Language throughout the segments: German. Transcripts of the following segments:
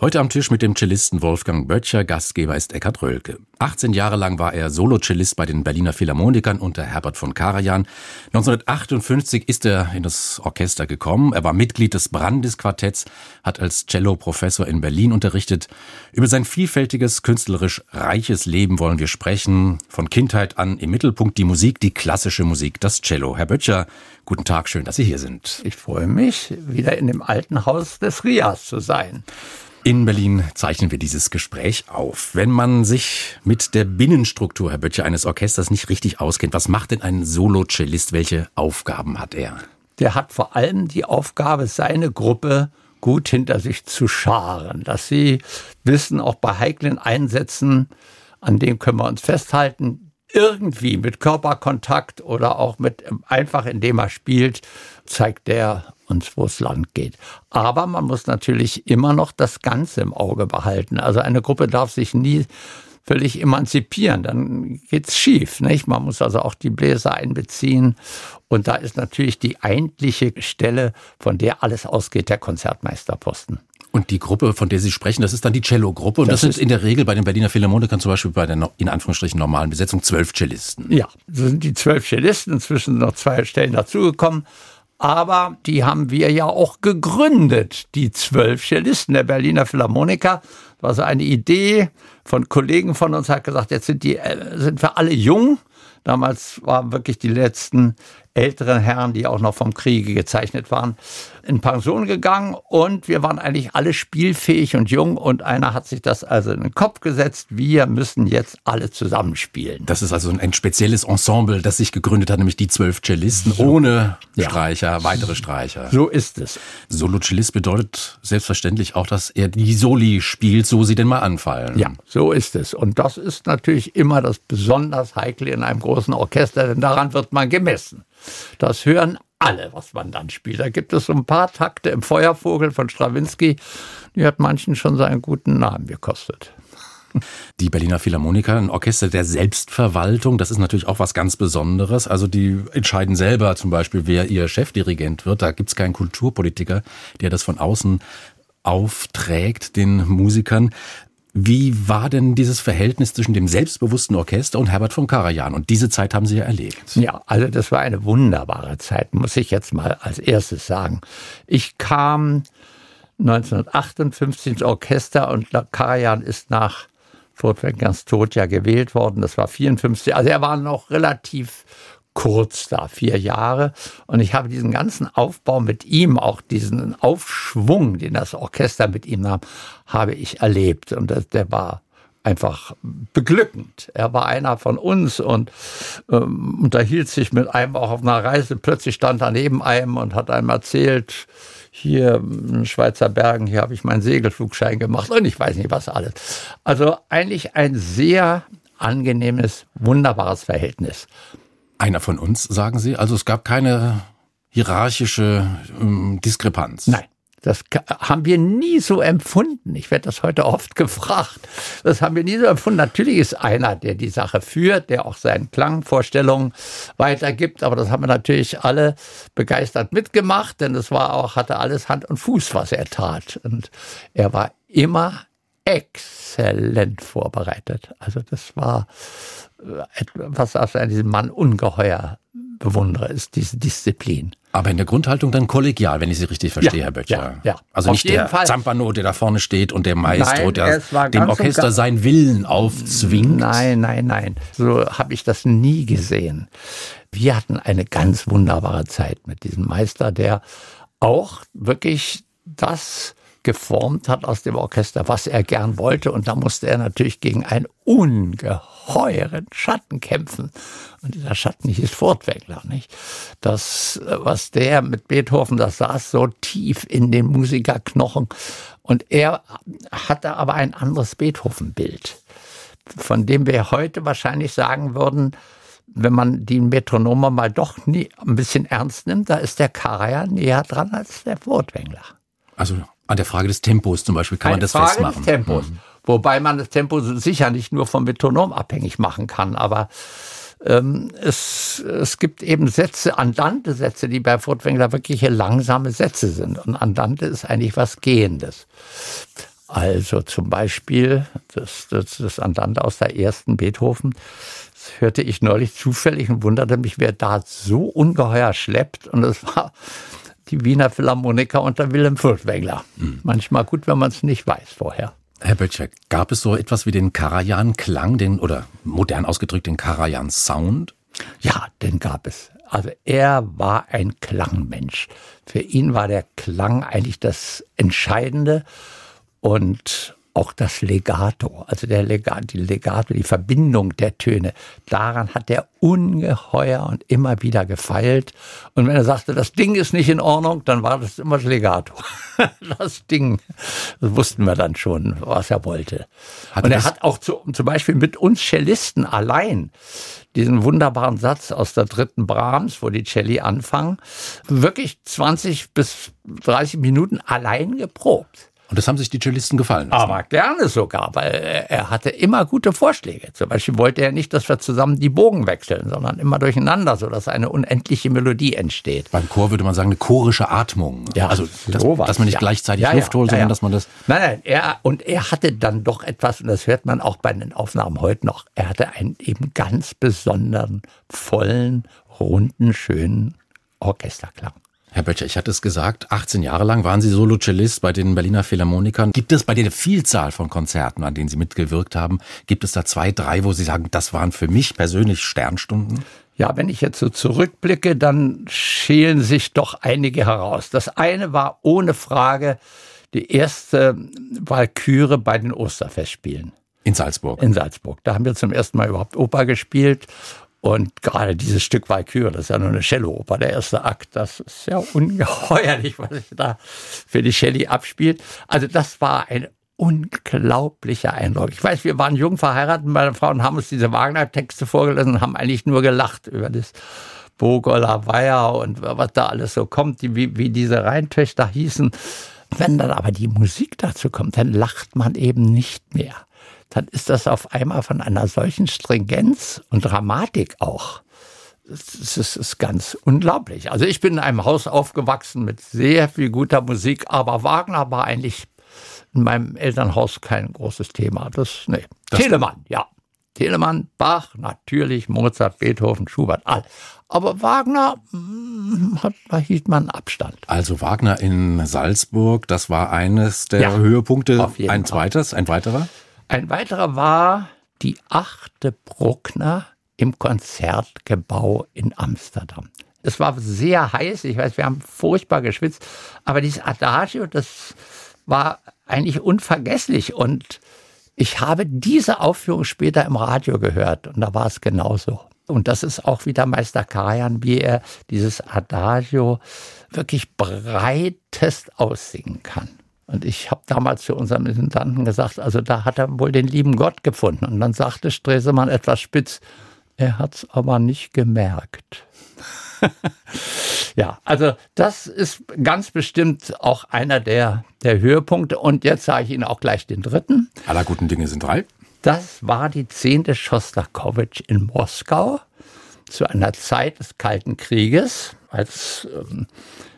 Heute am Tisch mit dem Cellisten Wolfgang Böttcher, Gastgeber ist Eckhard Rölke. 18 Jahre lang war er Solo-Cellist bei den Berliner Philharmonikern unter Herbert von Karajan. 1958 ist er in das Orchester gekommen. Er war Mitglied des Brandis-Quartetts, hat als Cello-Professor in Berlin unterrichtet. Über sein vielfältiges, künstlerisch reiches Leben wollen wir sprechen. Von Kindheit an im Mittelpunkt die Musik, die klassische Musik, das Cello. Herr Böttcher, guten Tag, schön, dass Sie hier sind. Ich freue mich, wieder in dem alten Haus des Rias zu sein. In Berlin zeichnen wir dieses Gespräch auf. Wenn man sich mit der Binnenstruktur, Herr Böttcher, eines Orchesters nicht richtig auskennt, was macht denn ein Solo-Cellist? Welche Aufgaben hat er? Der hat vor allem die Aufgabe, seine Gruppe gut hinter sich zu scharen, dass sie wissen, auch bei heiklen Einsätzen, an denen können wir uns festhalten, irgendwie mit Körperkontakt oder auch mit einfach indem er spielt, zeigt der uns, wo es lang geht. Aber man muss natürlich immer noch das Ganze im Auge behalten. Also eine Gruppe darf sich nie völlig emanzipieren, dann geht's schief. Nicht? Man muss also auch die Bläser einbeziehen. Und da ist natürlich die eigentliche Stelle, von der alles ausgeht, der Konzertmeisterposten. Und die Gruppe, von der Sie sprechen, das ist dann die Cello-Gruppe. Und das, das sind in der Regel bei den Berliner Philharmonikern zum Beispiel bei der in Anführungsstrichen normalen Besetzung zwölf Cellisten. Ja, so sind die zwölf Cellisten. Inzwischen sind noch zwei Stellen dazugekommen. Aber die haben wir ja auch gegründet, die zwölf Cellisten der Berliner Philharmoniker. Das war so eine Idee von Kollegen von uns, hat gesagt, jetzt sind die, äh, sind wir alle jung. Damals waren wirklich die letzten älteren Herren, die auch noch vom Kriege gezeichnet waren, in Pension gegangen und wir waren eigentlich alle spielfähig und jung und einer hat sich das also in den Kopf gesetzt, wir müssen jetzt alle zusammenspielen. Das ist also ein spezielles Ensemble, das sich gegründet hat, nämlich die zwölf Cellisten so. ohne Streicher, ja. weitere Streicher. So ist es. Solo-Cellist bedeutet selbstverständlich auch, dass er die Soli spielt, so sie denn mal anfallen. Ja, so ist es. Und das ist natürlich immer das besonders Heikle in einem großen Orchester, denn daran wird man gemessen. Das hören alle, was man dann spielt. Da gibt es so ein paar Takte im Feuervogel von Strawinski, die hat manchen schon seinen guten Namen gekostet. Die Berliner Philharmoniker, ein Orchester der Selbstverwaltung, das ist natürlich auch was ganz Besonderes. Also die entscheiden selber zum Beispiel, wer ihr Chefdirigent wird. Da gibt es keinen Kulturpolitiker, der das von außen aufträgt den Musikern. Wie war denn dieses Verhältnis zwischen dem selbstbewussten Orchester und Herbert von Karajan? Und diese Zeit haben Sie ja erlebt. Ja, also das war eine wunderbare Zeit, muss ich jetzt mal als erstes sagen. Ich kam 1958 ins Orchester und Karajan ist nach Furtwängers Tod ja gewählt worden. Das war 54. Also er war noch relativ kurz da, vier Jahre. Und ich habe diesen ganzen Aufbau mit ihm, auch diesen Aufschwung, den das Orchester mit ihm nahm, habe ich erlebt. Und das, der war einfach beglückend. Er war einer von uns und ähm, unterhielt sich mit einem auch auf einer Reise. Plötzlich stand er neben einem und hat einem erzählt, hier in Schweizer Bergen, hier habe ich meinen Segelflugschein gemacht und ich weiß nicht was alles. Also eigentlich ein sehr angenehmes, wunderbares Verhältnis. Einer von uns, sagen Sie? Also es gab keine hierarchische ähm, Diskrepanz. Nein. Das haben wir nie so empfunden. Ich werde das heute oft gefragt. Das haben wir nie so empfunden. Natürlich ist einer, der die Sache führt, der auch seinen Klangvorstellungen weitergibt. Aber das haben wir natürlich alle begeistert mitgemacht, denn es war auch, hatte alles Hand und Fuß, was er tat. Und er war immer exzellent vorbereitet. Also das war was ich an diesem Mann ungeheuer bewundere, ist diese Disziplin. Aber in der Grundhaltung dann kollegial, wenn ich Sie richtig verstehe, ja, Herr Böttcher. Ja, ja. Also Auf nicht der Fall. Zampano, der da vorne steht und der Maestro, nein, der dem Orchester seinen Willen aufzwingt. Nein, nein, nein. So habe ich das nie gesehen. Wir hatten eine ganz wunderbare Zeit mit diesem Meister, der auch wirklich das geformt hat aus dem Orchester, was er gern wollte. Und da musste er natürlich gegen einen ungeheuren Schatten kämpfen. Und dieser Schatten hieß Furtwängler, nicht? Das, was der mit Beethoven, das saß so tief in den Musikerknochen. Und er hatte aber ein anderes Beethoven-Bild, von dem wir heute wahrscheinlich sagen würden, wenn man die Metronome mal doch nie ein bisschen ernst nimmt, da ist der Karajan näher dran als der Furtwängler. Also an der Frage des Tempos zum Beispiel kann Eine man das Frage festmachen. Des Tempos. Mhm. Wobei man das Tempo sicher nicht nur vom Metronom abhängig machen kann, aber ähm, es, es gibt eben Sätze, andante Sätze, die bei Furtwängler wirklich langsame Sätze sind. Und andante ist eigentlich was Gehendes. Also zum Beispiel das, das, das Andante aus der ersten Beethoven, das hörte ich neulich zufällig und wunderte mich, wer da so ungeheuer schleppt. Und es war die Wiener Philharmoniker unter Wilhelm Furtwängler. Mhm. Manchmal gut, wenn man es nicht weiß vorher. Herr Böttcher, gab es so etwas wie den Karajan-Klang, den, oder modern ausgedrückt den Karajan-Sound? Ja, den gab es. Also er war ein Klangmensch. Für ihn war der Klang eigentlich das Entscheidende. Und auch das Legato, also der Legato, die Legato, die Verbindung der Töne, daran hat er ungeheuer und immer wieder gefeilt. Und wenn er sagte, das Ding ist nicht in Ordnung, dann war das immer das Legato. Das Ding, das wussten wir dann schon, was er wollte. Hat und er hat auch zu, zum Beispiel mit uns Cellisten allein diesen wunderbaren Satz aus der dritten Brahms, wo die Celli anfangen, wirklich 20 bis 30 Minuten allein geprobt. Und das haben sich die Cellisten gefallen lassen. Aber gerne sogar, weil er hatte immer gute Vorschläge. Zum Beispiel wollte er nicht, dass wir zusammen die Bogen wechseln, sondern immer durcheinander, sodass eine unendliche Melodie entsteht. Beim Chor würde man sagen, eine chorische Atmung. Ja, also dass, dass man nicht ja. gleichzeitig ja, Luft holt, ja, sondern dass man das. Nein, nein, er, und er hatte dann doch etwas, und das hört man auch bei den Aufnahmen heute noch, er hatte einen eben ganz besonderen, vollen, runden, schönen Orchesterklang. Herr Böttcher, ich hatte es gesagt, 18 Jahre lang waren Sie Solo-Cellist bei den Berliner Philharmonikern. Gibt es bei der Vielzahl von Konzerten, an denen Sie mitgewirkt haben, gibt es da zwei, drei, wo Sie sagen, das waren für mich persönlich Sternstunden? Ja, wenn ich jetzt so zurückblicke, dann schälen sich doch einige heraus. Das eine war ohne Frage die erste Walküre bei den Osterfestspielen. In Salzburg. In Salzburg. Da haben wir zum ersten Mal überhaupt Oper gespielt und gerade dieses Stück Walküre, das ist ja nur eine Cellooper, der erste Akt, das ist ja ungeheuerlich, was sich da für die Shelley abspielt. Also das war ein unglaublicher Eindruck. Ich weiß, wir waren jung verheiratet, meine Frau, und haben uns diese Wagner-Texte vorgelesen und haben eigentlich nur gelacht über das Bogola Weiher und was da alles so kommt, wie, wie diese Rheintöchter hießen. Wenn dann aber die Musik dazu kommt, dann lacht man eben nicht mehr dann ist das auf einmal von einer solchen Stringenz und Dramatik auch. Das ist, ganz unglaublich. Also ich bin in einem Haus aufgewachsen mit sehr viel guter Musik, aber Wagner war eigentlich in meinem Elternhaus kein großes Thema. Das, nee. Das Telemann, ja. Telemann, Bach, natürlich, Mozart, Beethoven, Schubert, all. Aber Wagner hm, hat, da hielt man Abstand. Also Wagner in Salzburg, das war eines der ja, Höhepunkte. Ein zweites, ein weiterer? Ein weiterer war die achte Bruckner im Konzertgebau in Amsterdam. Es war sehr heiß, ich weiß, wir haben furchtbar geschwitzt, aber dieses Adagio, das war eigentlich unvergesslich und ich habe diese Aufführung später im Radio gehört und da war es genauso. Und das ist auch wieder Meister Karajan, wie er dieses Adagio wirklich breitest aussingen kann. Und ich habe damals zu unserem Intendanten gesagt, also da hat er wohl den lieben Gott gefunden. Und dann sagte Stresemann etwas spitz, er hat es aber nicht gemerkt. ja, also das ist ganz bestimmt auch einer der, der Höhepunkte. Und jetzt sage ich Ihnen auch gleich den dritten. Aller guten Dinge sind drei. Das war die zehnte Schostakowitsch in Moskau zu einer Zeit des Kalten Krieges, als ähm,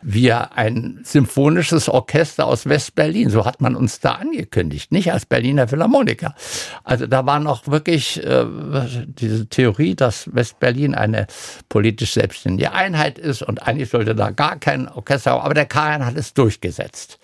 wir ein symphonisches Orchester aus West-Berlin, so hat man uns da angekündigt, nicht als Berliner Philharmoniker. Also da war noch wirklich äh, diese Theorie, dass West-Berlin eine politisch selbstständige Einheit ist und eigentlich sollte da gar kein Orchester, aber der Karajan hat es durchgesetzt.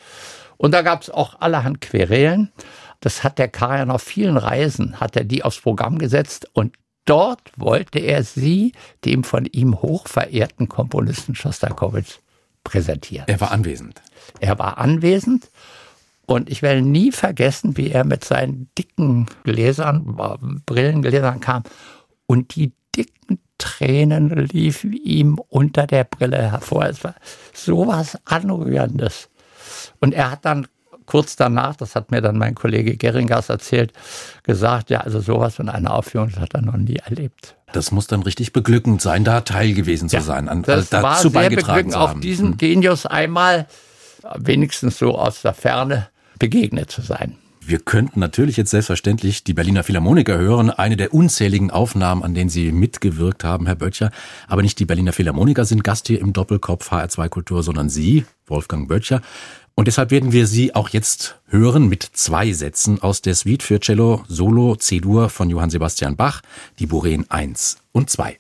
Und da gab es auch allerhand Querelen. Das hat der Karajan auf vielen Reisen, hat er die aufs Programm gesetzt und dort wollte er sie dem von ihm hochverehrten Komponisten Schostakowitsch präsentieren. Er war anwesend. Er war anwesend und ich werde nie vergessen, wie er mit seinen dicken Gläsern, Brillengläsern kam und die dicken Tränen liefen ihm unter der Brille hervor. Es war sowas Anrührendes. Und er hat dann kurz danach, das hat mir dann mein Kollege Geringers erzählt, gesagt, ja, also sowas von einer Aufführung das hat er noch nie erlebt. Das muss dann richtig beglückend sein, da Teil gewesen zu ja, sein, an, das dazu war sehr beigetragen zu haben. Auf diesen hm. Genius einmal wenigstens so aus der Ferne begegnet zu sein. Wir könnten natürlich jetzt selbstverständlich die Berliner Philharmoniker hören, eine der unzähligen Aufnahmen, an denen Sie mitgewirkt haben, Herr Böttcher. Aber nicht die Berliner Philharmoniker sind Gast hier im Doppelkopf HR2 Kultur, sondern Sie, Wolfgang Böttcher. Und deshalb werden wir Sie auch jetzt hören mit zwei Sätzen aus der Suite für Cello Solo C-Dur von Johann Sebastian Bach, die Buren 1 und 2.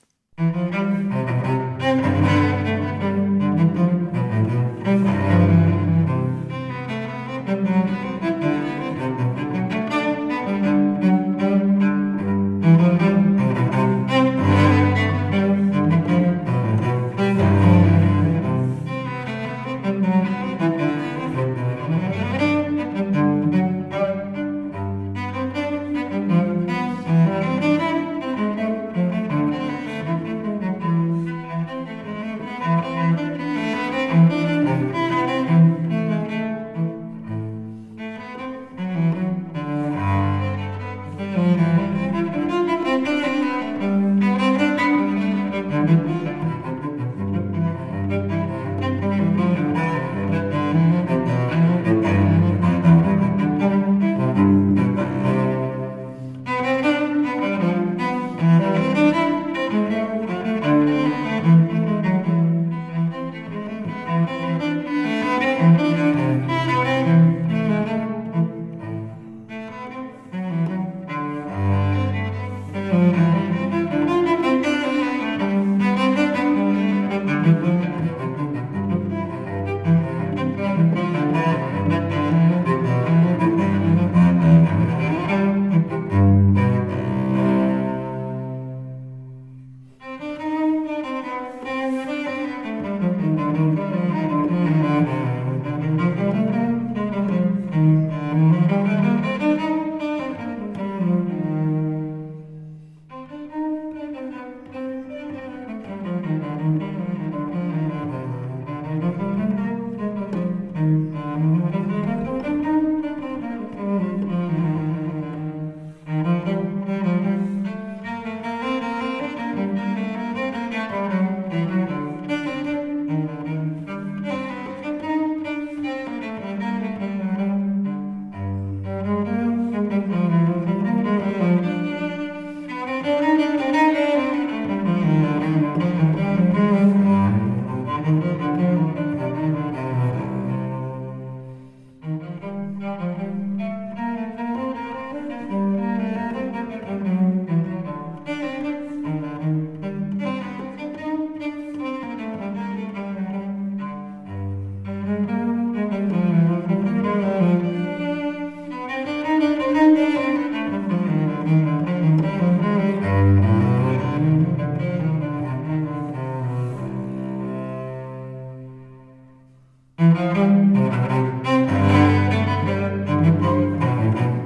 Thank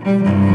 you.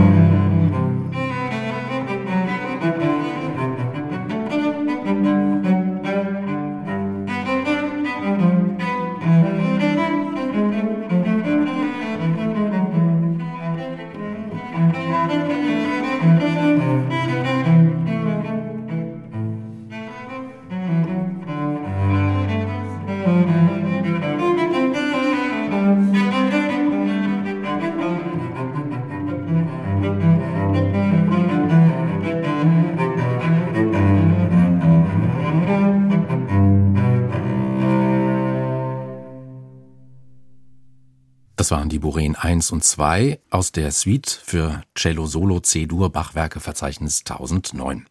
Das waren die Buren 1 und 2 aus der Suite für Cello Solo C-Dur Bachwerke Verzeichnis 1009.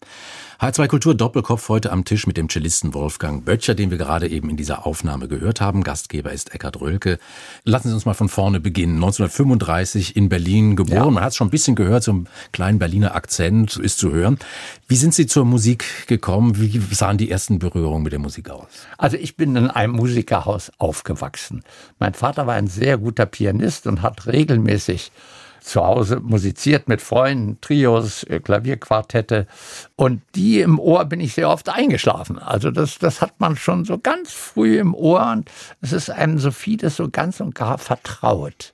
H2 Kultur Doppelkopf heute am Tisch mit dem Cellisten Wolfgang Böttcher, den wir gerade eben in dieser Aufnahme gehört haben. Gastgeber ist Eckhard Rölke. Lassen Sie uns mal von vorne beginnen. 1935 in Berlin geboren. Ja. Man hat es schon ein bisschen gehört, so ein kleinen Berliner Akzent ist zu hören. Wie sind Sie zur Musik gekommen? Wie sahen die ersten Berührungen mit der Musik aus? Also ich bin in einem Musikerhaus aufgewachsen. Mein Vater war ein sehr guter Pianist und hat regelmäßig zu Hause musiziert mit Freunden, Trios, äh, Klavierquartette. Und die im Ohr bin ich sehr oft eingeschlafen. Also das, das hat man schon so ganz früh im Ohr und es ist einem so vieles so ganz und gar vertraut.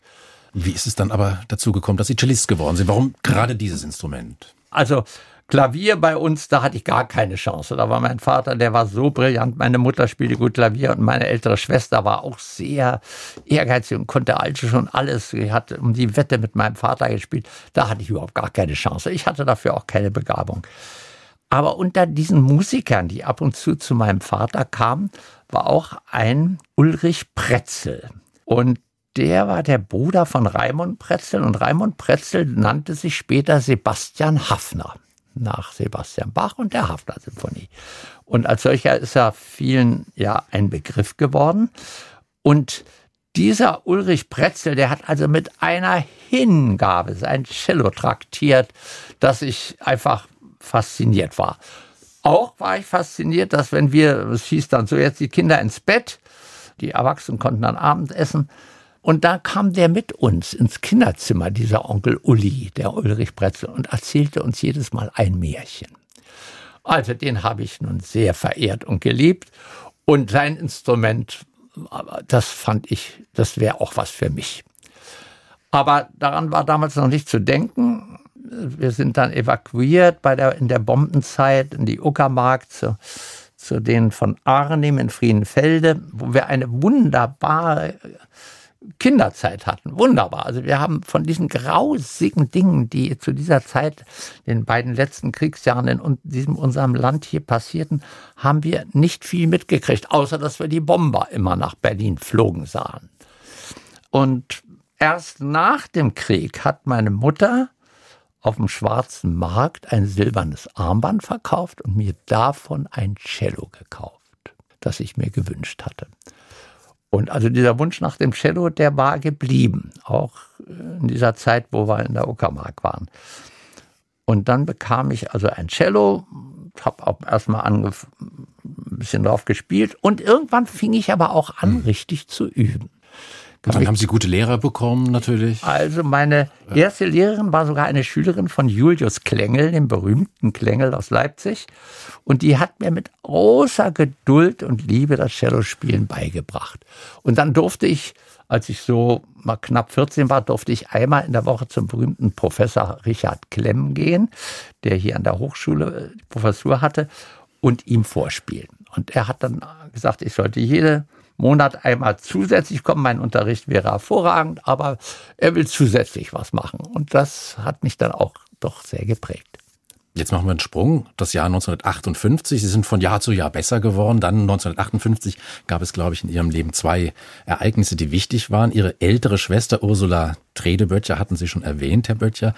Wie ist es dann aber dazu gekommen, dass Sie Cellist geworden sind? Warum gerade dieses Instrument? Also Klavier bei uns, da hatte ich gar keine Chance. Da war mein Vater, der war so brillant. Meine Mutter spielte gut Klavier und meine ältere Schwester war auch sehr ehrgeizig und konnte also schon alles. Sie hat um die Wette mit meinem Vater gespielt. Da hatte ich überhaupt gar keine Chance. Ich hatte dafür auch keine Begabung. Aber unter diesen Musikern, die ab und zu zu meinem Vater kamen, war auch ein Ulrich Pretzel. Und der war der Bruder von Raimund Pretzel und Raimund Pretzel nannte sich später Sebastian Hafner nach Sebastian Bach und der Hafner Symphonie. Und als solcher ist er vielen ja ein Begriff geworden. Und dieser Ulrich Pretzel, der hat also mit einer Hingabe sein Cello traktiert, dass ich einfach fasziniert war. Auch war ich fasziniert, dass wenn wir, es hieß dann so, jetzt die Kinder ins Bett, die Erwachsenen konnten dann Abendessen, und da kam der mit uns ins Kinderzimmer, dieser Onkel Uli, der Ulrich Pretzel, und erzählte uns jedes Mal ein Märchen. Also den habe ich nun sehr verehrt und geliebt. Und sein Instrument, das fand ich, das wäre auch was für mich. Aber daran war damals noch nicht zu denken. Wir sind dann evakuiert bei der, in der Bombenzeit in die Uckermark zu, zu denen von Arnim in Friedenfelde, wo wir eine wunderbare Kinderzeit hatten. Wunderbar. Also wir haben von diesen grausigen Dingen, die zu dieser Zeit, den beiden letzten Kriegsjahren in diesem unserem Land hier passierten, haben wir nicht viel mitgekriegt, außer dass wir die Bomber immer nach Berlin flogen sahen. Und erst nach dem Krieg hat meine Mutter auf dem schwarzen Markt ein silbernes Armband verkauft und mir davon ein Cello gekauft, das ich mir gewünscht hatte. Und also dieser Wunsch nach dem Cello, der war geblieben, auch in dieser Zeit, wo wir in der Uckermark waren. Und dann bekam ich also ein Cello, habe auch erstmal ein bisschen drauf gespielt und irgendwann fing ich aber auch an, hm. richtig zu üben. Und dann haben Sie gute Lehrer bekommen, natürlich. Also meine erste Lehrerin war sogar eine Schülerin von Julius Klengel, dem berühmten Klengel aus Leipzig. Und die hat mir mit großer Geduld und Liebe das Cellospielen beigebracht. Und dann durfte ich, als ich so mal knapp 14 war, durfte ich einmal in der Woche zum berühmten Professor Richard Klemm gehen, der hier an der Hochschule die Professur hatte, und ihm vorspielen. Und er hat dann gesagt, ich sollte jede Monat einmal zusätzlich kommen. Mein Unterricht wäre hervorragend, aber er will zusätzlich was machen. Und das hat mich dann auch doch sehr geprägt. Jetzt machen wir einen Sprung. Das Jahr 1958. Sie sind von Jahr zu Jahr besser geworden. Dann 1958 gab es, glaube ich, in Ihrem Leben zwei Ereignisse, die wichtig waren. Ihre ältere Schwester Ursula Tredeböttcher hatten Sie schon erwähnt, Herr Böttcher.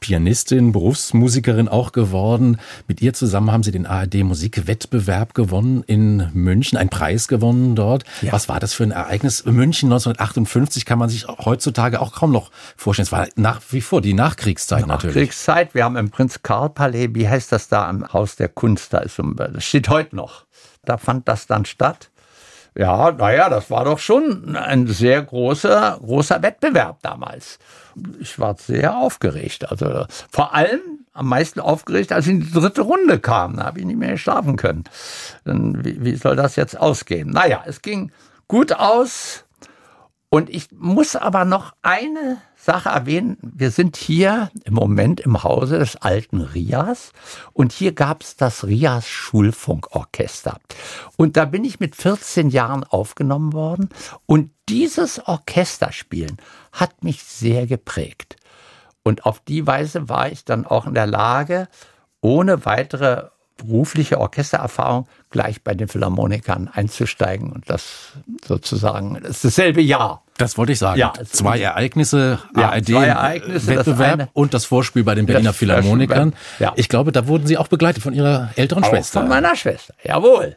Pianistin, Berufsmusikerin auch geworden. Mit ihr zusammen haben Sie den ARD Musikwettbewerb gewonnen in München, einen Preis gewonnen dort. Ja. Was war das für ein Ereignis? München 1958 kann man sich heutzutage auch kaum noch vorstellen. Es war nach wie vor die Nachkriegszeit natürlich. Nachkriegszeit. Wir haben im Prinz Karl Palais, wie heißt das da im Haus der Kunst? Da ist, das steht heute noch. Da fand das dann statt. Ja, naja, das war doch schon ein sehr großer, großer Wettbewerb damals. Ich war sehr aufgeregt. Also vor allem am meisten aufgeregt, als ich in die dritte Runde kam. Da habe ich nicht mehr schlafen können. Dann, wie, wie soll das jetzt ausgehen? Naja, es ging gut aus. Und ich muss aber noch eine Sache erwähnen. Wir sind hier im Moment im Hause des alten Rias und hier gab es das Rias Schulfunkorchester. Und da bin ich mit 14 Jahren aufgenommen worden und dieses Orchesterspielen hat mich sehr geprägt. Und auf die Weise war ich dann auch in der Lage, ohne weitere berufliche Orchestererfahrung gleich bei den Philharmonikern einzusteigen und das sozusagen das ist dasselbe Jahr. Das wollte ich sagen. Ja, zwei Ereignisse, ja, ARD zwei Ereignisse, Wettbewerb das und das Vorspiel bei den Berliner Philharmonikern. Ja. Ich glaube, da wurden Sie auch begleitet von Ihrer älteren auch Schwester. Von meiner Schwester, jawohl.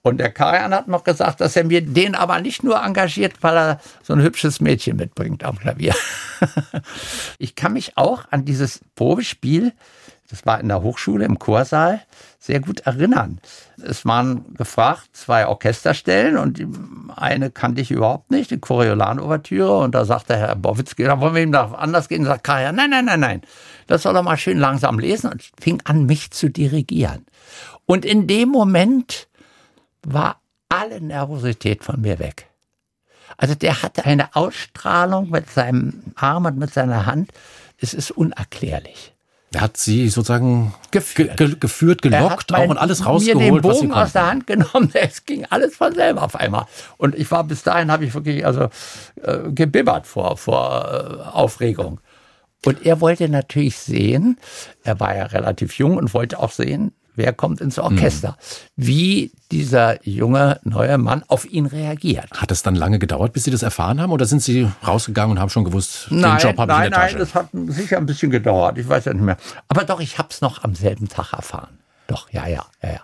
Und der Karian hat noch gesagt, dass er mir den aber nicht nur engagiert, weil er so ein hübsches Mädchen mitbringt am Klavier. ich kann mich auch an dieses Probespiel das war in der Hochschule im Chorsaal, sehr gut erinnern. Es waren gefragt zwei Orchesterstellen und eine kannte ich überhaupt nicht, die Coriolan-Ouvertüre. Und da sagte Herr Bowitzki, da wollen wir ihm da anders gehen. Und sagt Kaya, nein, nein, nein, nein. Das soll er mal schön langsam lesen und fing an, mich zu dirigieren. Und in dem Moment war alle Nervosität von mir weg. Also der hatte eine Ausstrahlung mit seinem Arm und mit seiner Hand. Es ist unerklärlich. Er hat sie sozusagen Geführt. ge ge geführt, gelockt Er hat auch und alles mir rausgeholt, den was sie Bogen aus der Hand genommen. Es ging alles von selber auf einmal. Und ich war bis dahin, habe ich wirklich also äh, gebibbert vor, vor äh, Aufregung. Und er wollte natürlich sehen, er war ja relativ jung und wollte auch sehen, wer kommt ins Orchester, wie dieser junge neue Mann auf ihn reagiert. Hat es dann lange gedauert, bis Sie das erfahren haben? Oder sind Sie rausgegangen und haben schon gewusst, den Nein, Job habe ich nein, in der nein, Tasche? das hat sicher ein bisschen gedauert. Ich weiß ja nicht mehr. Aber doch, ich habe es noch am selben Tag erfahren. Doch, ja, ja, ja, ja.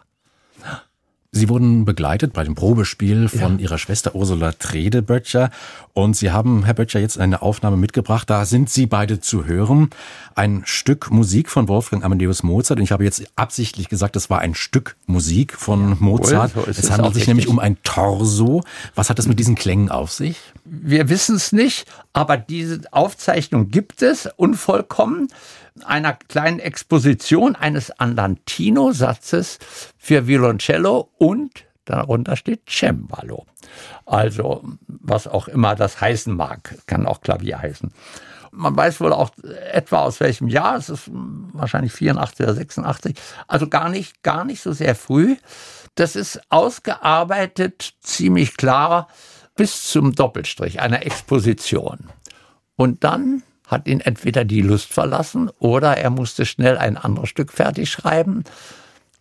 Sie wurden begleitet bei dem Probespiel von Ihrer Schwester Ursula Trede-Böttcher. Und Sie haben, Herr Böttcher, jetzt eine Aufnahme mitgebracht. Da sind Sie beide zu hören. Ein Stück Musik von Wolfgang Amadeus Mozart. Und ich habe jetzt absichtlich gesagt, es war ein Stück Musik von Mozart. so ist es handelt sich richtig. nämlich um ein Torso. Was hat das mit diesen Klängen auf sich? Wir wissen es nicht, aber diese Aufzeichnung gibt es, unvollkommen, einer kleinen Exposition eines Andantino-Satzes für Violoncello und darunter steht Cembalo. Also, was auch immer das heißen mag, kann auch Klavier heißen. Man weiß wohl auch etwa aus welchem Jahr, es ist wahrscheinlich 84 oder 86, also gar nicht, gar nicht so sehr früh. Das ist ausgearbeitet, ziemlich klar, bis zum Doppelstrich einer Exposition. Und dann hat ihn entweder die Lust verlassen oder er musste schnell ein anderes Stück fertig schreiben.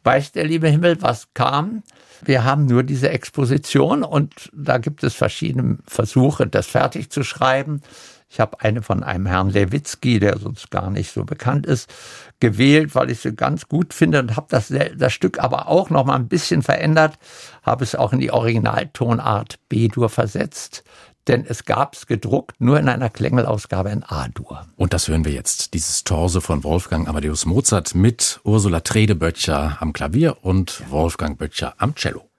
Weiß der liebe Himmel, was kam? Wir haben nur diese Exposition und da gibt es verschiedene Versuche, das fertig zu schreiben. Ich habe eine von einem Herrn Lewitzki, der sonst gar nicht so bekannt ist, gewählt, weil ich sie ganz gut finde und habe das, das Stück aber auch noch mal ein bisschen verändert, habe es auch in die Originaltonart B-Dur versetzt, denn es gab es gedruckt nur in einer Klängelausgabe in A-Dur. Und das hören wir jetzt. Dieses Torso von Wolfgang Amadeus Mozart mit Ursula Trede-Böttcher am Klavier und Wolfgang Böttcher am Cello.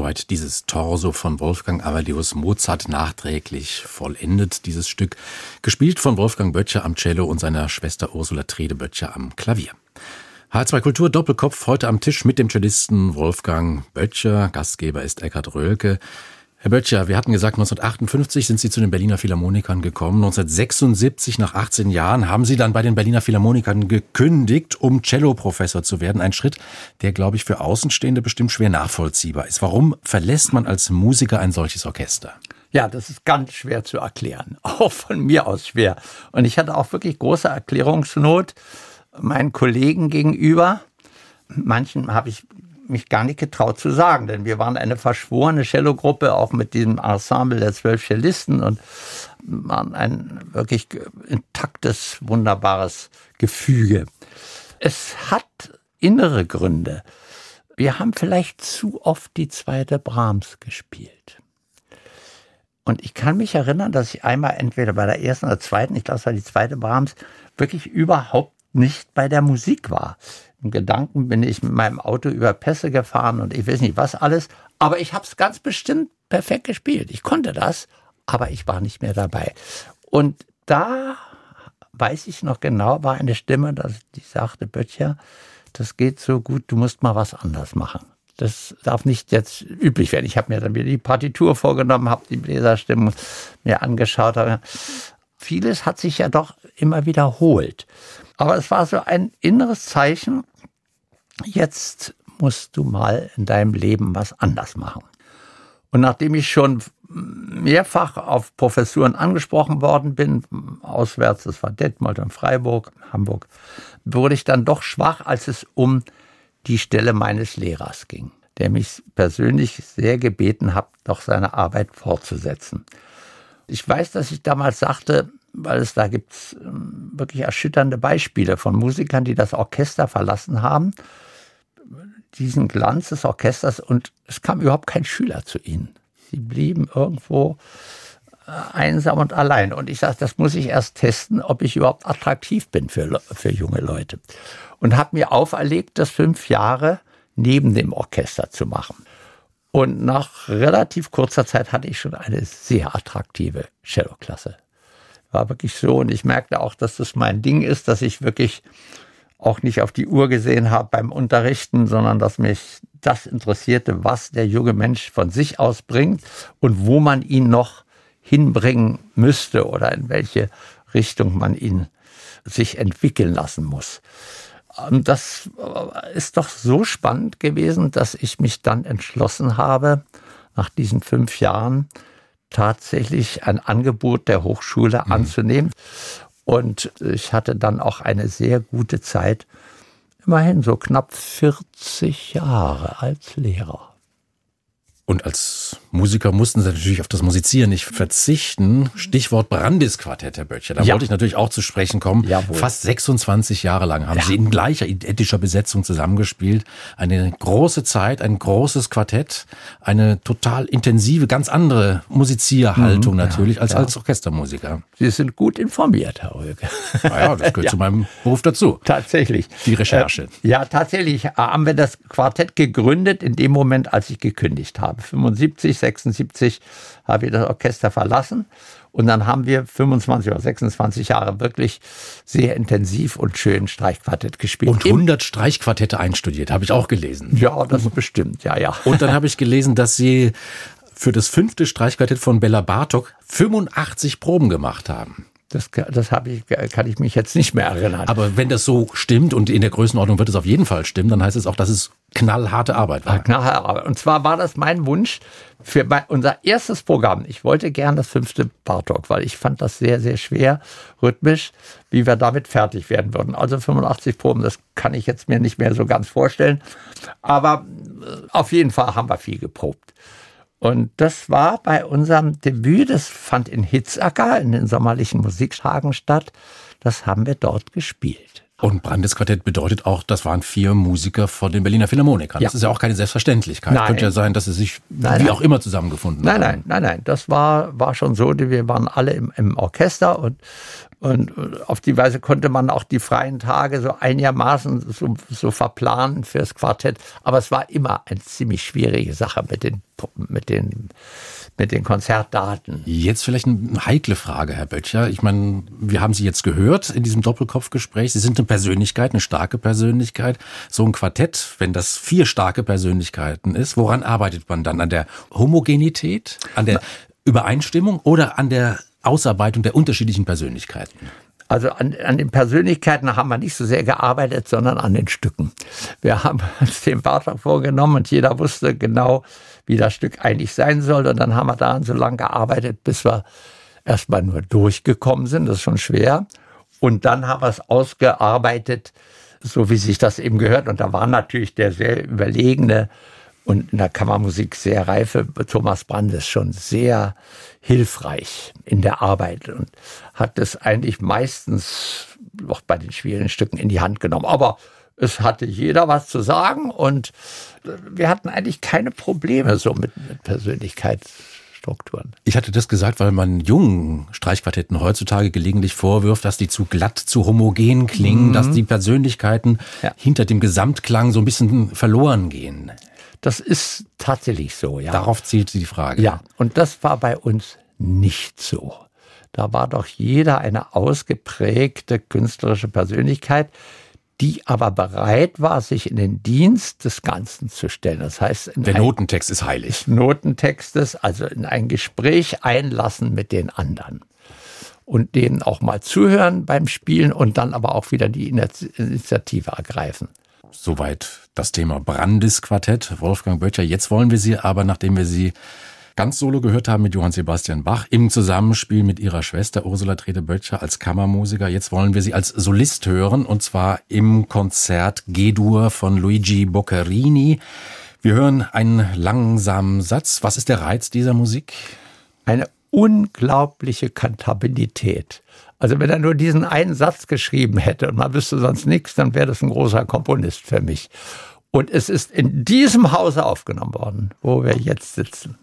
Soweit dieses Torso von Wolfgang Amadeus Mozart nachträglich vollendet, dieses Stück, gespielt von Wolfgang Böttcher am Cello und seiner Schwester Ursula Trede Böttcher am Klavier. H2 Kultur Doppelkopf heute am Tisch mit dem Cellisten Wolfgang Böttcher. Gastgeber ist Eckhard Röhlke. Herr Böttcher, wir hatten gesagt, 1958 sind Sie zu den Berliner Philharmonikern gekommen. 1976, nach 18 Jahren, haben Sie dann bei den Berliner Philharmonikern gekündigt, um Cello-Professor zu werden. Ein Schritt, der, glaube ich, für Außenstehende bestimmt schwer nachvollziehbar ist. Warum verlässt man als Musiker ein solches Orchester? Ja, das ist ganz schwer zu erklären. Auch von mir aus schwer. Und ich hatte auch wirklich große Erklärungsnot meinen Kollegen gegenüber. Manchen habe ich mich gar nicht getraut zu sagen, denn wir waren eine verschworene Cello-Gruppe, auch mit diesem Ensemble der zwölf Cellisten und waren ein wirklich intaktes, wunderbares Gefüge. Es hat innere Gründe. Wir haben vielleicht zu oft die zweite Brahms gespielt. Und ich kann mich erinnern, dass ich einmal entweder bei der ersten oder zweiten, ich glaube es war die zweite Brahms, wirklich überhaupt nicht bei der Musik war. Gedanken bin ich mit meinem Auto über Pässe gefahren und ich weiß nicht was alles. Aber ich habe es ganz bestimmt perfekt gespielt. Ich konnte das, aber ich war nicht mehr dabei. Und da weiß ich noch genau, war eine Stimme, die sagte, Böttcher, das geht so gut, du musst mal was anders machen. Das darf nicht jetzt üblich werden. Ich habe mir dann wieder die Partitur vorgenommen, habe die Bläserstimmen mir angeschaut. Vieles hat sich ja doch immer wiederholt. Aber es war so ein inneres Zeichen, jetzt musst du mal in deinem Leben was anders machen. Und nachdem ich schon mehrfach auf Professuren angesprochen worden bin, auswärts, das war Detmold und Freiburg, Hamburg, wurde ich dann doch schwach, als es um die Stelle meines Lehrers ging, der mich persönlich sehr gebeten hat, doch seine Arbeit fortzusetzen. Ich weiß, dass ich damals sagte, weil es da gibt ähm, wirklich erschütternde Beispiele von Musikern, die das Orchester verlassen haben, diesen Glanz des Orchesters und es kam überhaupt kein Schüler zu ihnen. Sie blieben irgendwo äh, einsam und allein. Und ich sage, das muss ich erst testen, ob ich überhaupt attraktiv bin für, für junge Leute. Und habe mir auferlegt, das fünf Jahre neben dem Orchester zu machen. Und nach relativ kurzer Zeit hatte ich schon eine sehr attraktive Cello-Klasse war wirklich so. Und ich merkte auch, dass das mein Ding ist, dass ich wirklich auch nicht auf die Uhr gesehen habe beim Unterrichten, sondern dass mich das interessierte, was der junge Mensch von sich aus bringt und wo man ihn noch hinbringen müsste oder in welche Richtung man ihn sich entwickeln lassen muss. Und das ist doch so spannend gewesen, dass ich mich dann entschlossen habe, nach diesen fünf Jahren, tatsächlich ein Angebot der Hochschule mhm. anzunehmen. Und ich hatte dann auch eine sehr gute Zeit, immerhin so knapp 40 Jahre als Lehrer. Und als Musiker mussten sie natürlich auf das Musizieren nicht verzichten. Stichwort Brandis-Quartett, Herr Böttcher. Da ja. wollte ich natürlich auch zu sprechen kommen. Jawohl. Fast 26 Jahre lang haben ja. Sie in gleicher identischer Besetzung zusammengespielt. Eine große Zeit, ein großes Quartett, eine total intensive, ganz andere Musizierhaltung mhm, natürlich ja, als als Orchestermusiker. Sie sind gut informiert, Herr Röge. Naja, das gehört zu meinem Beruf dazu. Tatsächlich. Die Recherche. Äh, ja, tatsächlich haben wir das Quartett gegründet in dem Moment, als ich gekündigt habe. 75 76 habe ich das Orchester verlassen. Und dann haben wir 25 oder 26 Jahre wirklich sehr intensiv und schön Streichquartett gespielt. Und 100 Streichquartette einstudiert, habe ich auch gelesen. Ja, das ist bestimmt, ja, ja. Und dann habe ich gelesen, dass Sie für das fünfte Streichquartett von Bella Bartok 85 Proben gemacht haben. Das, das habe ich, kann ich mich jetzt nicht mehr erinnern. Aber wenn das so stimmt und in der Größenordnung wird es auf jeden Fall stimmen, dann heißt es auch, dass es knallharte Arbeit war. Knallharte Arbeit. Und zwar war das mein Wunsch für unser erstes Programm. Ich wollte gern das fünfte Bartok, weil ich fand das sehr, sehr schwer, rhythmisch, wie wir damit fertig werden würden. Also 85 Proben, das kann ich jetzt mir nicht mehr so ganz vorstellen. Aber äh, auf jeden Fall haben wir viel geprobt. Und das war bei unserem Debüt, das fand in Hitzacker in den sommerlichen Musikschagen statt. Das haben wir dort gespielt. Und Brandesquartett bedeutet auch, das waren vier Musiker von den Berliner Philharmonikern. Ja. Das ist ja auch keine Selbstverständlichkeit. Nein. Könnte ja sein, dass sie sich nein, wie nein. auch immer zusammengefunden nein, haben. Nein, nein, nein, Das war, war schon so. Wir waren alle im, im Orchester und und auf die Weise konnte man auch die freien Tage so einigermaßen so, so verplanen fürs Quartett. Aber es war immer eine ziemlich schwierige Sache mit den, mit den, mit den Konzertdaten. Jetzt vielleicht eine heikle Frage, Herr Böttcher. Ich meine, wir haben Sie jetzt gehört in diesem Doppelkopfgespräch. Sie sind eine Persönlichkeit, eine starke Persönlichkeit. So ein Quartett, wenn das vier starke Persönlichkeiten ist, woran arbeitet man dann? An der Homogenität, an der Übereinstimmung oder an der Ausarbeitung der unterschiedlichen Persönlichkeiten? Also an, an den Persönlichkeiten haben wir nicht so sehr gearbeitet, sondern an den Stücken. Wir haben uns den Beitrag vorgenommen und jeder wusste genau, wie das Stück eigentlich sein soll. Und dann haben wir daran so lange gearbeitet, bis wir erstmal nur durchgekommen sind. Das ist schon schwer. Und dann haben wir es ausgearbeitet, so wie sich das eben gehört. Und da war natürlich der sehr überlegene und in der Kammermusik sehr reife Thomas Brandes schon sehr hilfreich in der Arbeit und hat es eigentlich meistens auch bei den schwierigen Stücken in die Hand genommen. Aber es hatte jeder was zu sagen und wir hatten eigentlich keine Probleme so mit, mit Persönlichkeitsstrukturen. Ich hatte das gesagt, weil man jungen Streichquartetten heutzutage gelegentlich vorwirft, dass die zu glatt, zu homogen klingen, mhm. dass die Persönlichkeiten ja. hinter dem Gesamtklang so ein bisschen verloren gehen. Das ist tatsächlich so, ja. Darauf zielt die Frage. Ja, und das war bei uns nicht so. Da war doch jeder eine ausgeprägte künstlerische Persönlichkeit, die aber bereit war, sich in den Dienst des Ganzen zu stellen. Das heißt, der Notentext ist heilig. Notentextes, also in ein Gespräch einlassen mit den anderen und denen auch mal zuhören beim Spielen und dann aber auch wieder die Initiative ergreifen. Soweit das Thema Brandis-Quartett, Wolfgang Böttcher. Jetzt wollen wir Sie aber, nachdem wir Sie ganz solo gehört haben mit Johann Sebastian Bach im Zusammenspiel mit ihrer Schwester Ursula Trede-Böttcher als Kammermusiker. Jetzt wollen wir sie als Solist hören und zwar im Konzert G-Dur von Luigi Boccherini. Wir hören einen langsamen Satz. Was ist der Reiz dieser Musik? Eine unglaubliche Kantabilität. Also wenn er nur diesen einen Satz geschrieben hätte und man wüsste sonst nichts, dann wäre das ein großer Komponist für mich. Und es ist in diesem Hause aufgenommen worden, wo wir jetzt sitzen.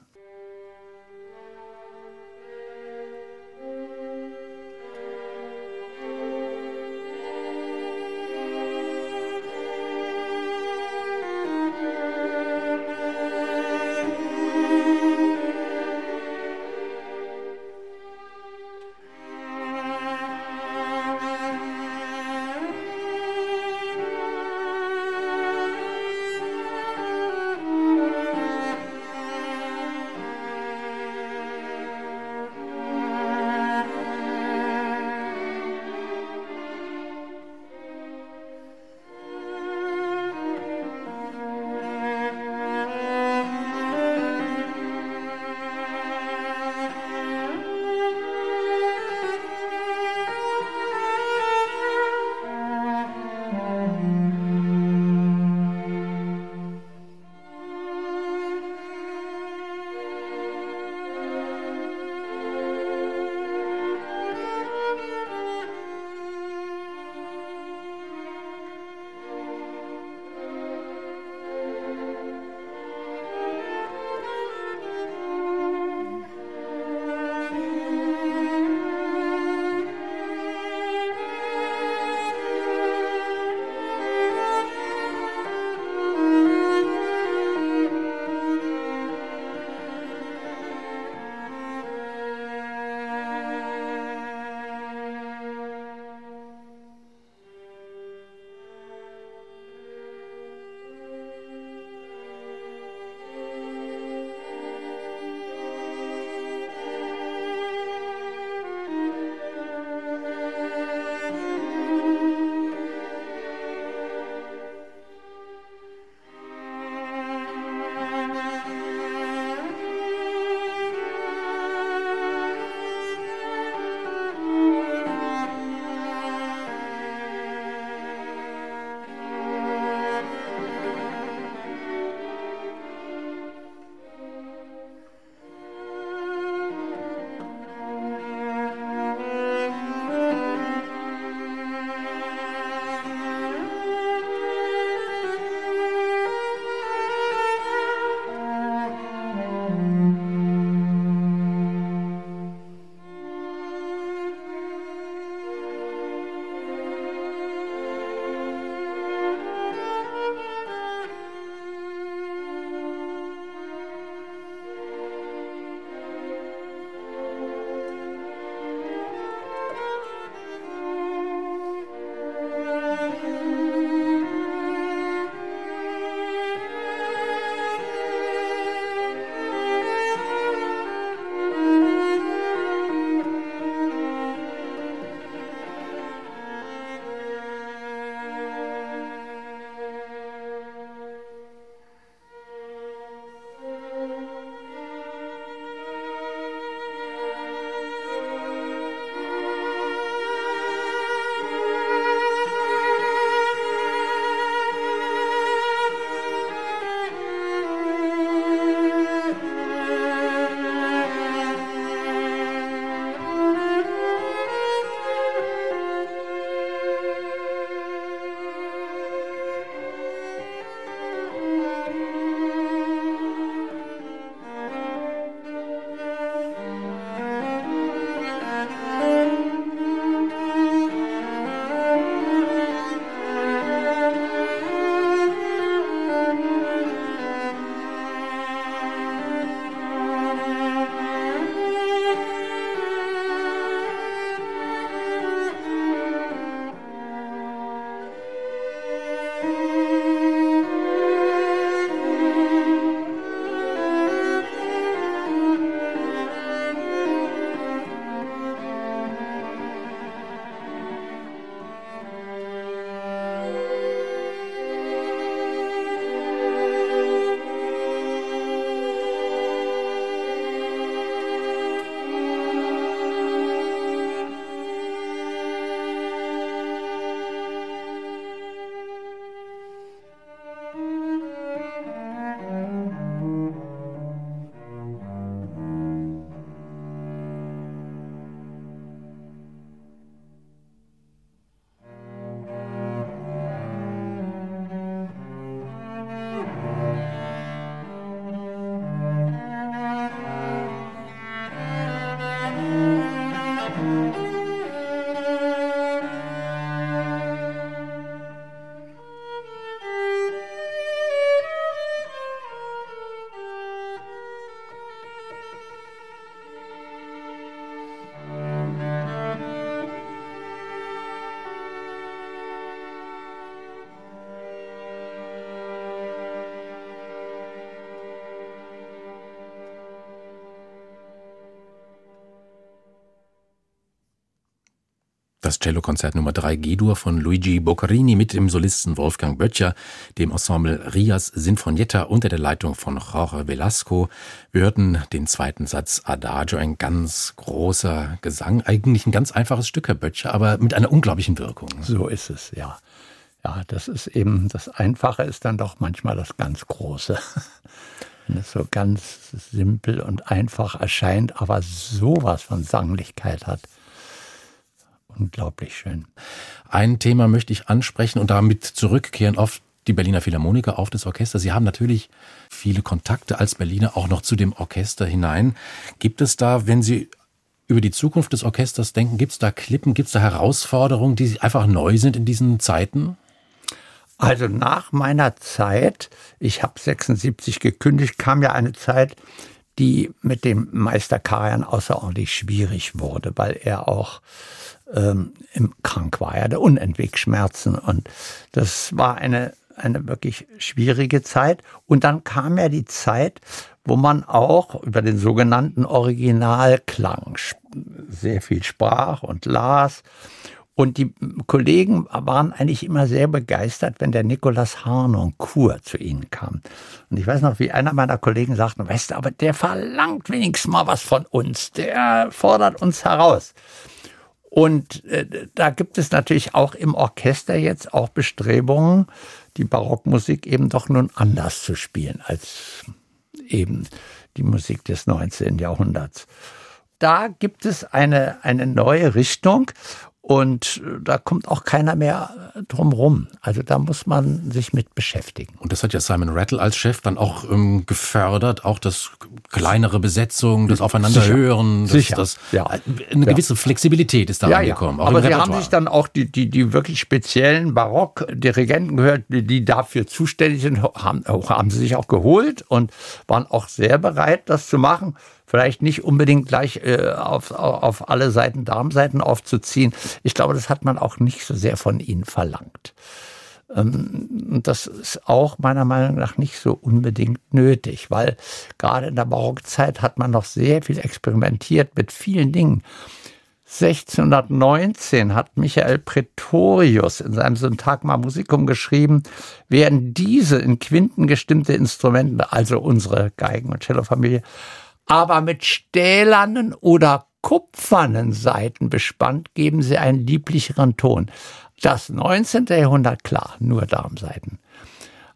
Das Cellokonzert Nummer 3 G-Dur von Luigi Boccherini mit dem Solisten Wolfgang Böttcher, dem Ensemble Rias Sinfonietta unter der Leitung von Jorge Velasco. Wir hörten den zweiten Satz Adagio, ein ganz großer Gesang, eigentlich ein ganz einfaches Stück, Herr Böttcher, aber mit einer unglaublichen Wirkung. So ist es, ja. Ja, das ist eben, das Einfache ist dann doch manchmal das ganz Große. Wenn es so ganz simpel und einfach erscheint, aber sowas von Sanglichkeit hat unglaublich schön. Ein Thema möchte ich ansprechen und damit zurückkehren auf die Berliner Philharmoniker, auf das Orchester. Sie haben natürlich viele Kontakte als Berliner auch noch zu dem Orchester hinein. Gibt es da, wenn Sie über die Zukunft des Orchesters denken, gibt es da Klippen, gibt es da Herausforderungen, die einfach neu sind in diesen Zeiten? Also nach meiner Zeit, ich habe 76 gekündigt, kam ja eine Zeit, die mit dem Meister Karajan außerordentlich schwierig wurde, weil er auch ähm, krank war. Er hatte Unentwegschmerzen und das war eine, eine wirklich schwierige Zeit. Und dann kam ja die Zeit, wo man auch über den sogenannten Originalklang sehr viel sprach und las. Und die Kollegen waren eigentlich immer sehr begeistert, wenn der Nikolaus Harnoncourt zu ihnen kam. Und ich weiß noch, wie einer meiner Kollegen sagte, weißt du, aber der verlangt wenigstens mal was von uns. Der fordert uns heraus. Und äh, da gibt es natürlich auch im Orchester jetzt auch Bestrebungen, die Barockmusik eben doch nun anders zu spielen als eben die Musik des 19. Jahrhunderts. Da gibt es eine, eine neue Richtung und äh, da kommt auch keiner mehr äh, drum rum. Also da muss man sich mit beschäftigen. Und das hat ja Simon Rattle als Chef dann auch ähm, gefördert, auch das kleinere Besetzung, das Aufeinanderhören, das, Sicher. das ja. eine gewisse Flexibilität ist da ja, angekommen. Ja. Aber sie haben sich dann auch die, die, die wirklich speziellen Barock-Dirigenten gehört, die, die dafür zuständig sind, haben, haben sie sich auch geholt und waren auch sehr bereit, das zu machen vielleicht nicht unbedingt gleich äh, auf, auf alle Seiten Darmseiten aufzuziehen. Ich glaube, das hat man auch nicht so sehr von ihnen verlangt. Ähm, das ist auch meiner Meinung nach nicht so unbedingt nötig, weil gerade in der Barockzeit hat man noch sehr viel experimentiert mit vielen Dingen. 1619 hat Michael Pretorius in seinem Syntagma Musicum geschrieben, werden diese in Quinten gestimmte Instrumente, also unsere Geigen- und Cellofamilie, aber mit stählernen oder kupfernen Saiten bespannt, geben sie einen lieblicheren Ton. Das 19. Jahrhundert, klar, nur Darmseiten.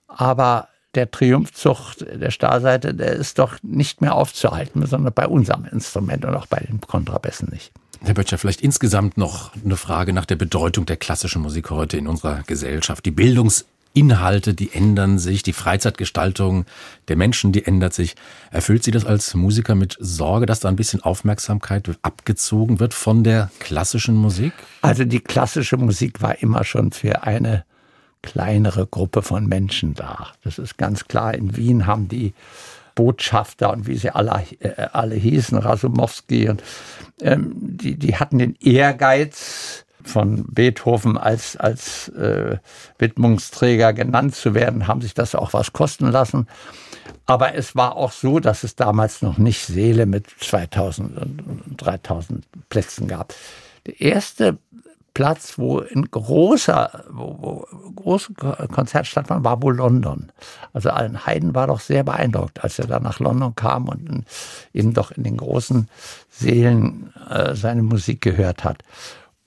Aber der Triumphzug der Stahlseite, der ist doch nicht mehr aufzuhalten, sondern bei unserem Instrument und auch bei den Kontrabässen nicht. Herr Böttcher, vielleicht insgesamt noch eine Frage nach der Bedeutung der klassischen Musik heute in unserer Gesellschaft. Die Bildungs Inhalte, die ändern sich, die Freizeitgestaltung der Menschen, die ändert sich. Erfüllt Sie das als Musiker mit Sorge, dass da ein bisschen Aufmerksamkeit abgezogen wird von der klassischen Musik? Also die klassische Musik war immer schon für eine kleinere Gruppe von Menschen da. Das ist ganz klar. In Wien haben die Botschafter und wie sie alle, äh, alle hießen, Rasumowski und ähm, die, die hatten den Ehrgeiz, von Beethoven als, als äh, Widmungsträger genannt zu werden, haben sich das auch was kosten lassen. Aber es war auch so, dass es damals noch nicht Seele mit 2000 und 3000 Plätzen gab. Der erste Platz, wo in großer, wo, wo große Konzert stattfand, war wohl London. Also Allen Heiden war doch sehr beeindruckt, als er da nach London kam und eben doch in den großen Seelen äh, seine Musik gehört hat.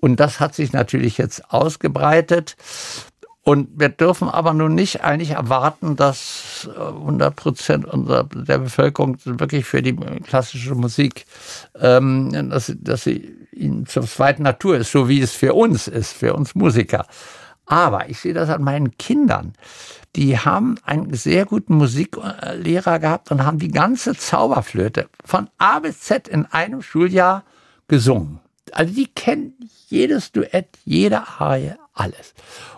Und das hat sich natürlich jetzt ausgebreitet. Und wir dürfen aber nun nicht eigentlich erwarten, dass 100 äh, Prozent der Bevölkerung wirklich für die klassische Musik, ähm, dass, dass sie ihnen zur zweiten Natur ist, so wie es für uns ist, für uns Musiker. Aber ich sehe das an meinen Kindern. Die haben einen sehr guten Musiklehrer gehabt und haben die ganze Zauberflöte von A bis Z in einem Schuljahr gesungen. Also die kennen jedes Duett, jede Arie, alles.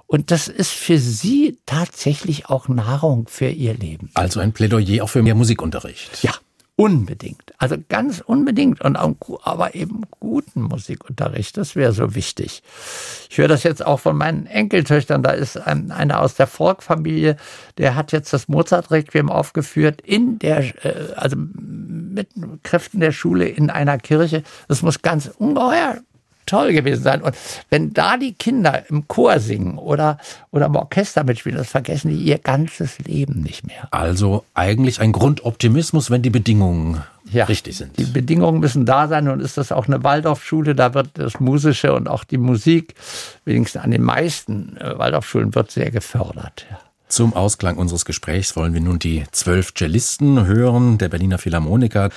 Und das ist für sie tatsächlich auch Nahrung für ihr Leben. Also ein Plädoyer auch für mehr Musikunterricht. Ja, unbedingt. Also ganz unbedingt. Und auch, aber eben guten Musikunterricht, das wäre so wichtig. Ich höre das jetzt auch von meinen Enkeltöchtern. Da ist ein, einer aus der Volk-Familie, der hat jetzt das Mozart-Requiem aufgeführt in der, äh, also mit Kräften der Schule in einer Kirche. Das muss ganz ungeheuer toll gewesen sein. Und wenn da die Kinder im Chor singen oder, oder im Orchester mitspielen, das vergessen die ihr ganzes Leben nicht mehr. Also eigentlich ein Grundoptimismus, wenn die Bedingungen ja, richtig sind. Die Bedingungen müssen da sein und ist das auch eine Waldorfschule, da wird das Musische und auch die Musik, wenigstens an den meisten äh, Waldorfschulen, wird sehr gefördert. Ja. Zum Ausklang unseres Gesprächs wollen wir nun die zwölf Cellisten hören der Berliner Philharmoniker.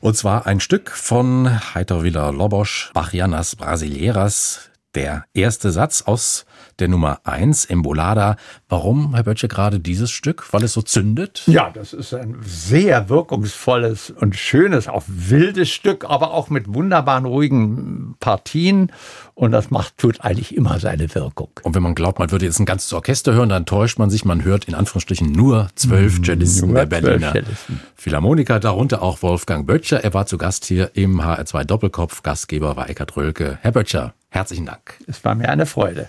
Und zwar ein Stück von Heiter Villa Lobosch, Bachianas Brasileiras, der erste Satz aus der Nummer 1, Embolada. Warum, Herr Böttcher, gerade dieses Stück? Weil es so zündet? Ja, das ist ein sehr wirkungsvolles und schönes, auch wildes Stück, aber auch mit wunderbaren, ruhigen Partien. Und das macht, tut eigentlich immer seine Wirkung. Und wenn man glaubt, man würde jetzt ein ganzes Orchester hören, dann täuscht man sich. Man hört in Anführungsstrichen nur zwölf mm, Cellisten der Berliner Cellisten. Philharmoniker, darunter auch Wolfgang Böttcher. Er war zu Gast hier im HR2 Doppelkopf. Gastgeber war Eckhard Rölke. Herr Böttcher, herzlichen Dank. Es war mir eine Freude.